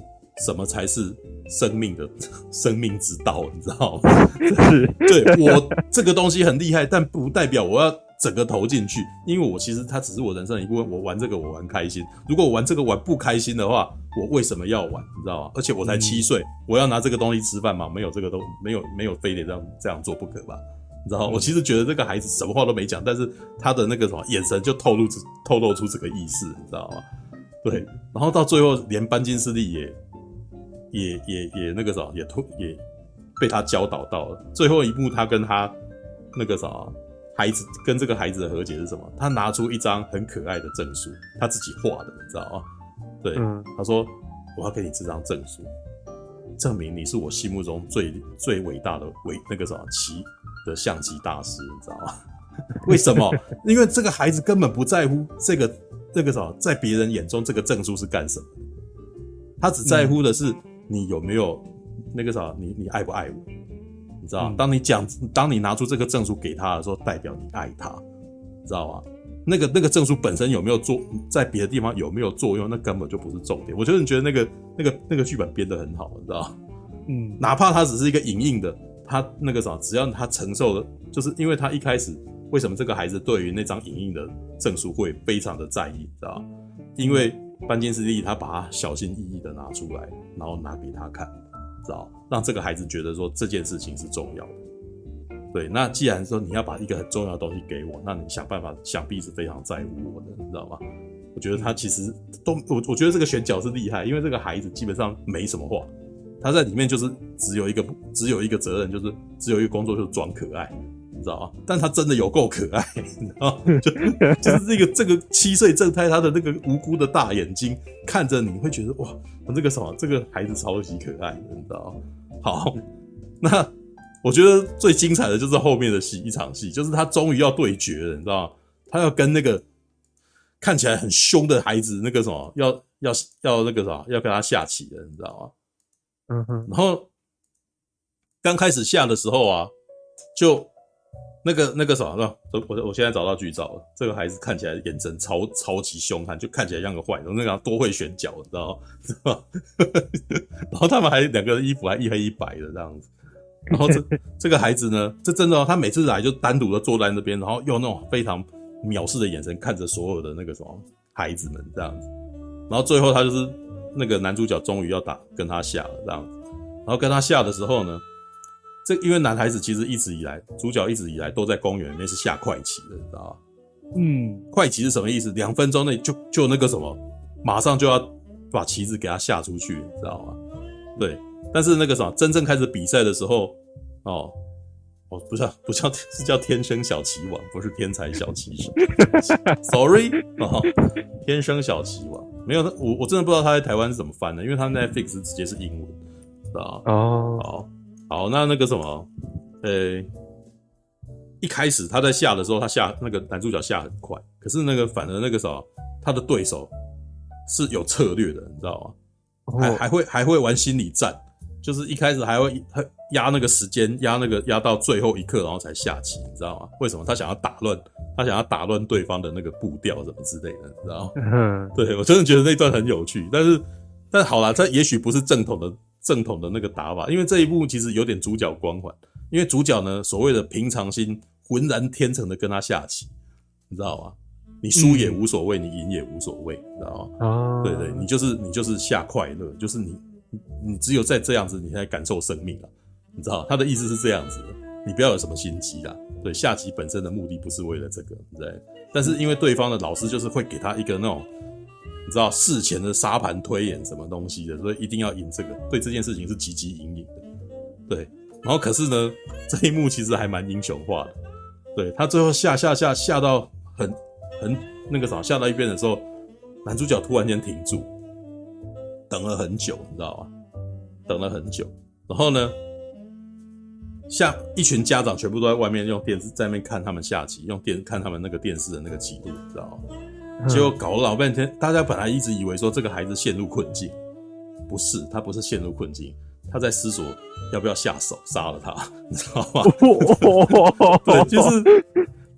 什么才是生命的 生命之道？你知道吗？是 对我这个东西很厉害，但不代表我要整个投进去，因为我其实它只是我人生的一部分。我玩这个我玩开心，如果我玩这个玩不开心的话，我为什么要玩？你知道吗？而且我才七岁，我要拿这个东西吃饭嘛？没有这个都没有没有非得这样这样做不可吧？你知道吗？我其实觉得这个孩子什么话都没讲，但是他的那个什么眼神就透露出透露出这个意思，你知道吗？对，然后到最后连班金斯利也。也也也那个啥，也突也被他教导到了。最后一幕，他跟他那个啥孩子跟这个孩子的和解是什么？他拿出一张很可爱的证书，他自己画的，你知道吗？对，嗯、他说：“我要给你这张证书，证明你是我心目中最最伟大的伟那个啥棋的象棋大师，你知道吗？为什么？因为这个孩子根本不在乎这个这个啥，在别人眼中这个证书是干什么，他只在乎的是。嗯”你有没有那个啥？你你爱不爱我？你知道，当你讲，当你拿出这个证书给他的时候，代表你爱他，知道吗？那个那个证书本身有没有作，在别的地方有没有作用，那根本就不是重点。我觉得你觉得那个那个那个剧本编得很好，你知道？嗯，哪怕他只是一个影印的，他那个啥，只要他承受的，就是因为他一开始为什么这个孩子对于那张影印的证书会非常的在意，知道？因为。班金斯利他把它小心翼翼的拿出来，然后拿给他看，知道？让这个孩子觉得说这件事情是重要的。对，那既然说你要把一个很重要的东西给我，那你想办法，想必是非常在乎我的，你知道吗？我觉得他其实都，我我觉得这个选角是厉害，因为这个孩子基本上没什么话，他在里面就是只有一个，只有一个责任，就是只有一个工作，就是装可爱。你知道吗？但他真的有够可爱，你知道吗？就就是这个这个七岁正太，他的那个无辜的大眼睛看着你，会觉得哇，这个什么，这个孩子超级可爱，你知道吗？好，那我觉得最精彩的就是后面的戏，一场戏，就是他终于要对决了，你知道吗？他要跟那个看起来很凶的孩子，那个什么，要要要那个什么，要跟他下棋了，你知道吗？嗯哼。然后刚开始下的时候啊，就。那个那个什么，我我我现在找到剧照了。这个孩子看起来眼神超超级凶悍，就看起来像个坏人。那个多会选角，你知道吗？然后他们还两个人衣服还一黑一白的这样子。然后这 这个孩子呢，这真的哦，他每次来就单独的坐在那边，然后用那种非常藐视的眼神看着所有的那个什么孩子们这样子。然后最后他就是那个男主角终于要打跟他下了这样子。然后跟他下的时候呢，这因为男孩子其实一直以来，主角一直以来都在公园里面是下快棋的，你知道吗？嗯，快棋是什么意思？两分钟内就就那个什么，马上就要把棋子给他下出去，你知道吗？对。但是那个什么，真正开始比赛的时候，哦，哦，不是，不叫，是叫天生小棋王，不是天才小棋手。Sorry，哦，天生小棋王没有他，我我真的不知道他在台湾是怎么翻的，因为他 Netflix 直接是英文，知道吗？哦，好，那那个什么，呃、欸，一开始他在下的时候，他下那个男主角下很快，可是那个反而那个什么，他的对手是有策略的，你知道吗？还还会还会玩心理战。就是一开始还会压那个时间，压那个压到最后一刻，然后才下棋，你知道吗？为什么？他想要打乱，他想要打乱对方的那个步调什么之类的，你知道吗？嗯，对，我真的觉得那段很有趣。但是，但好啦，这也许不是正统的正统的那个打法，因为这一部其实有点主角光环。因为主角呢，所谓的平常心，浑然天成的跟他下棋，你知道吗？你输也无所谓，嗯、你赢也无所谓，你知道吗？啊，对对，你就是你就是下快乐，就是你。你只有在这样子，你才感受生命啊！你知道他的意思是这样子的，你不要有什么心机啦。对，下棋本身的目的不是为了这个，对。但是因为对方的老师就是会给他一个那种，你知道事前的沙盘推演什么东西的，所以一定要赢这个。对这件事情是汲汲营营的，对。然后可是呢，这一幕其实还蛮英雄化的。对，他最后下下下下到很很那个啥，下到一边的时候，男主角突然间停住。等了很久，你知道吗？等了很久，然后呢，下一群家长全部都在外面用电视在那边看他们下棋，用电看他们那个电视的那个记录，你知道吗？嗯、结果搞了老半天，大家本来一直以为说这个孩子陷入困境，不是，他不是陷入困境，他在思索要不要下手杀了他，你知道吗？对，就是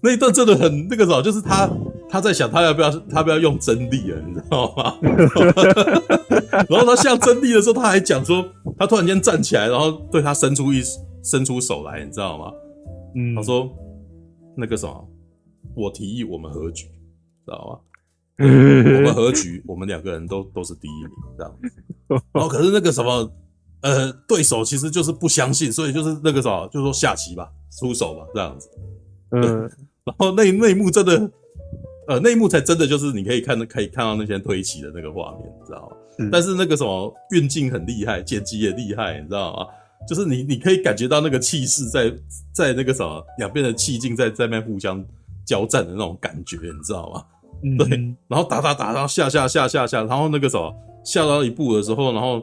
那一段真的很那个什么，就是他。他在想，他要不要，他不要用真力了，你知道吗？然后他下真力的时候，他还讲说，他突然间站起来，然后对他伸出一伸出手来，你知道吗？嗯，他说那个什么，我提议我们和局，知道吗？我们和局，我们两个人都都是第一名，这样子。然后可是那个什么，呃，对手其实就是不相信，所以就是那个什么，就说下棋吧，出手吧，这样子。嗯，然后那那一幕真的。呃，那一幕才真的就是你可以看到，可以看到那些推棋的那个画面，你知道吗？嗯、但是那个什么运镜很厉害，剪辑也厉害，你知道吗？就是你你可以感觉到那个气势在在那个什么两边的气劲在在那互相交战的那种感觉，你知道吗？嗯、对，然后打打打，然后下下下下下，然后那个什么下到一步的时候，然后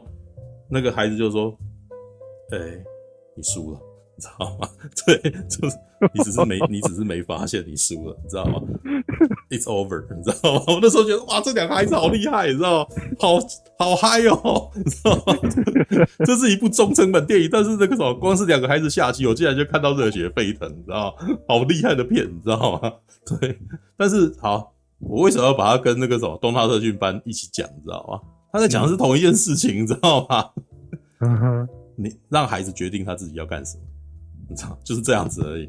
那个孩子就说：“哎、欸，你输了。”你知道吗？对，就是你只是没，你只是没发现你输了，你知道吗？It's over，你知道吗？我那时候觉得哇，这两个孩子好厉害，你知道吗？好好嗨哦，你知道吗？这是一部中成本电影，但是那个什么，光是两个孩子下棋，我竟然就看到热血沸腾，你知道吗？好厉害的片，你知道吗？对，但是好，我为什么要把它跟那个什么东大特训班一起讲？你知道吗？他在讲的是同一件事情，你知道吗？嗯哼，你让孩子决定他自己要干什么。你知道，就是这样子而已。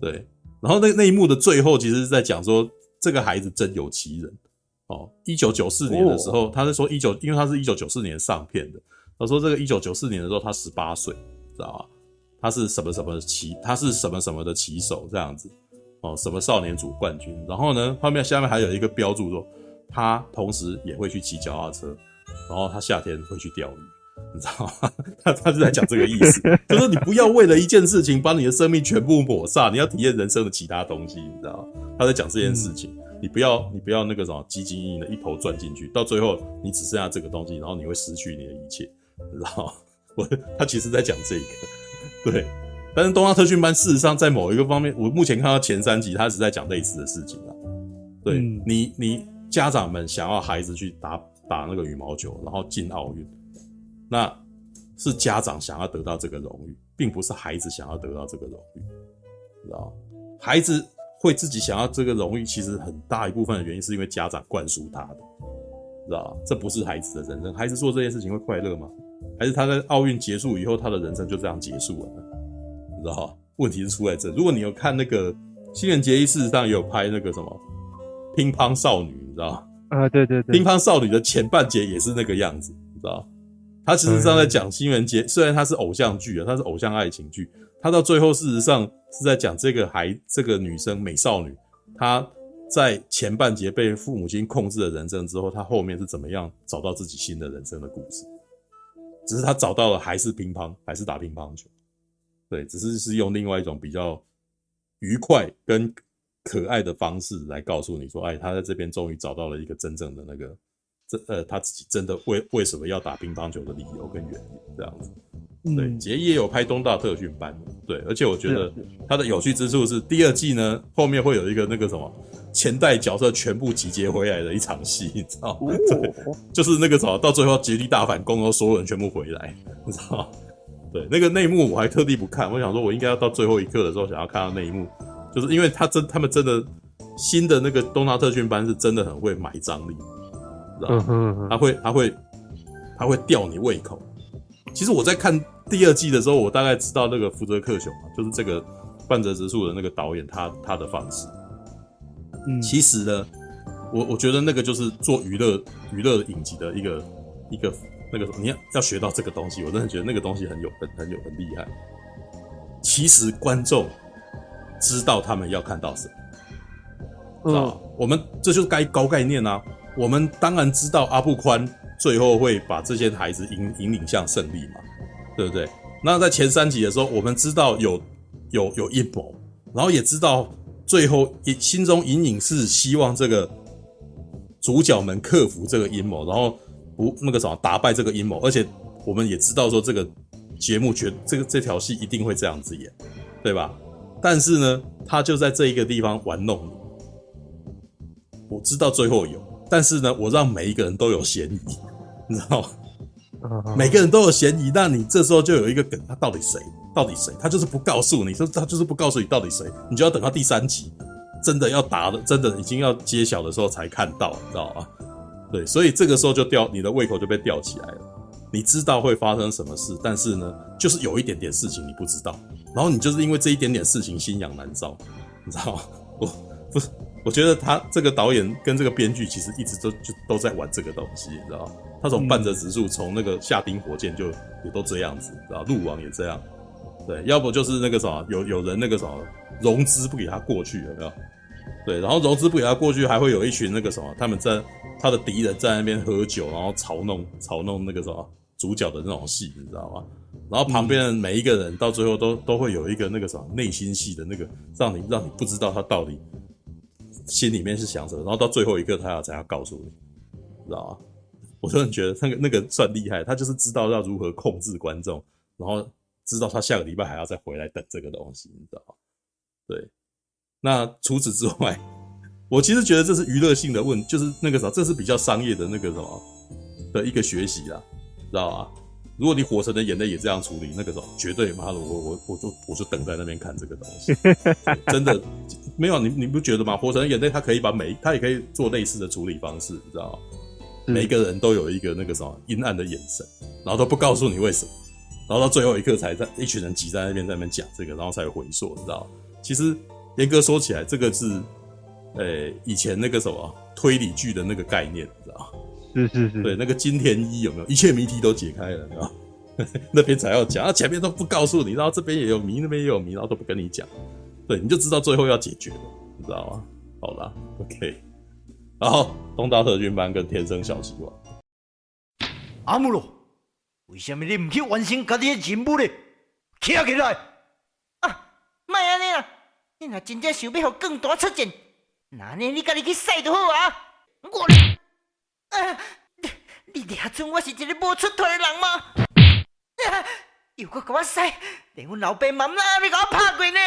对，然后那那一幕的最后，其实是在讲说这个孩子真有其人哦。一九九四年的时候，他是说一九，因为他是一九九四年上片的。他说这个一九九四年的时候，他十八岁，知道吗？他是什么什么棋，他是什么什么的棋手这样子哦，什么少年组冠军。然后呢，后面下面还有一个标注说，他同时也会去骑脚踏车，然后他夏天会去钓鱼。你知道吗？他他是在讲这个意思，就是说你不要为了一件事情把你的生命全部抹煞，你要体验人生的其他东西，你知道吗？他在讲这件事情，嗯、你不要你不要那个什么汲汲营营的一头钻进去，到最后你只剩下这个东西，然后你会失去你的一切，你知道吗？我他其实在讲这个，对。但是东大特训班事实上在某一个方面，我目前看到前三集，他是在讲类似的事情啊。对、嗯、你，你家长们想要孩子去打打那个羽毛球，然后进奥运。那是家长想要得到这个荣誉，并不是孩子想要得到这个荣誉，知道吗？孩子会自己想要这个荣誉，其实很大一部分的原因是因为家长灌输他的，知道吗？这不是孩子的人生。孩子做这件事情会快乐吗？还是他在奥运结束以后，他的人生就这样结束了呢？知道问题是出在这。如果你有看那个新垣结衣，事实上也有拍那个什么乒乓少女，你知道吗？啊，对对对，乒乓少女的前半节也是那个样子，你知道？他其实上在讲新垣结，虽然他是偶像剧啊，他是偶像爱情剧，他到最后事实上是在讲这个孩，这个女生美少女，她在前半节被父母亲控制了人生之后，她后面是怎么样找到自己新的人生的故事。只是她找到了还是乒乓，还是打乒乓球，对，只是是用另外一种比较愉快跟可爱的方式来告诉你说，哎，他在这边终于找到了一个真正的那个。这呃，他自己真的为为什么要打乒乓球的理由跟原因这样子，对，结衣也有拍东大特训班，对，而且我觉得他的有趣之处是第二季呢，后面会有一个那个什么前代角色全部集结回来的一场戏，你知道吗？对，就是那个什么到最后结衣大反攻，然后所有人全部回来，你知道吗？对，那个内幕我还特地不看，我想说我应该要到最后一刻的时候想要看到那一幕，就是因为他真他们真的新的那个东大特训班是真的很会买张力。嗯哼，他会，他会，他会吊你胃口。其实我在看第二季的时候，我大概知道那个福泽克雄啊，就是这个半泽直树的那个导演，他他的方式。嗯，其实呢，我我觉得那个就是做娱乐娱乐影集的一个一个那个，你要要学到这个东西，我真的觉得那个东西很有很很有很厉害。其实观众知道他们要看到什么，知道？我们这就是该高概念啊。我们当然知道阿布宽最后会把这些孩子引引领向胜利嘛，对不对？那在前三集的时候，我们知道有有有阴谋，然后也知道最后心中隐隐是希望这个主角们克服这个阴谋，然后不那个什么打败这个阴谋，而且我们也知道说这个节目绝这个这条戏一定会这样子演，对吧？但是呢，他就在这一个地方玩弄你，我知道最后有。但是呢，我让每一个人都有嫌疑，你知道吗？每个人都有嫌疑，那你这时候就有一个梗，他到底谁？到底谁？他就是不告诉你，说他就是不告诉你到底谁，你就要等到第三集，真的要答的，真的已经要揭晓的时候才看到，你知道吗？对，所以这个时候就吊你的胃口就被吊起来了。你知道会发生什么事，但是呢，就是有一点点事情你不知道，然后你就是因为这一点点事情心痒难搔，你知道吗？我不是。我觉得他这个导演跟这个编剧其实一直都就都在玩这个东西，你知道吗？他从半泽直树，从那个夏冰火箭就也都这样子，知道？鹿王也这样，对，要不就是那个什么，有有人那个什么融资不给他过去，有没有？对，然后融资不给他过去，还会有一群那个什么，他们在他的敌人在那边喝酒，然后嘲弄嘲弄那个什么主角的那种戏，你知道吗？然后旁边的每一个人到最后都都会有一个那个什么内心戏的那个，让你让你不知道他到底。心里面是想什么，然后到最后一刻他要才要告诉你，知道吗？我真的觉得那个那个算厉害，他就是知道要如何控制观众，然后知道他下个礼拜还要再回来等这个东西，你知道吗？对。那除此之外，我其实觉得这是娱乐性的问，就是那个什么，这是比较商业的那个什么的一个学习啦，知道吧？如果你火神的眼泪也这样处理，那个时候绝对妈的，我我我就我就等在那边看这个东西，真的没有你你不觉得吗？火神的眼泪他可以把每他也可以做类似的处理方式，你知道吗？每个人都有一个那个什么阴暗的眼神，然后都不告诉你为什么，然后到最后一刻才在一群人挤在那边在那边讲这个，然后才有回溯，你知道吗？其实严格说起来，这个是呃、欸、以前那个什么推理剧的那个概念，你知道吗？是是是，对，那个金田一有没有？一切谜题都解开了，对吧？那边才要讲，啊，前面都不告诉你，然后这边也有谜，那边也有谜，然后都不跟你讲，对，你就知道最后要解决了，你知道吗？好啦，OK，然后东大特训班跟天生小希望，阿姆罗，为什么你唔去完成家己的任务呢？起来起来！啊，卖安尼啦，你若真正想要让更大出战，那呢你家己去使就好啊，我。啊！你你俩准我是一个无出头的人吗？啊！又搁给我使，连阮老爸妈妈你给我拍过呢！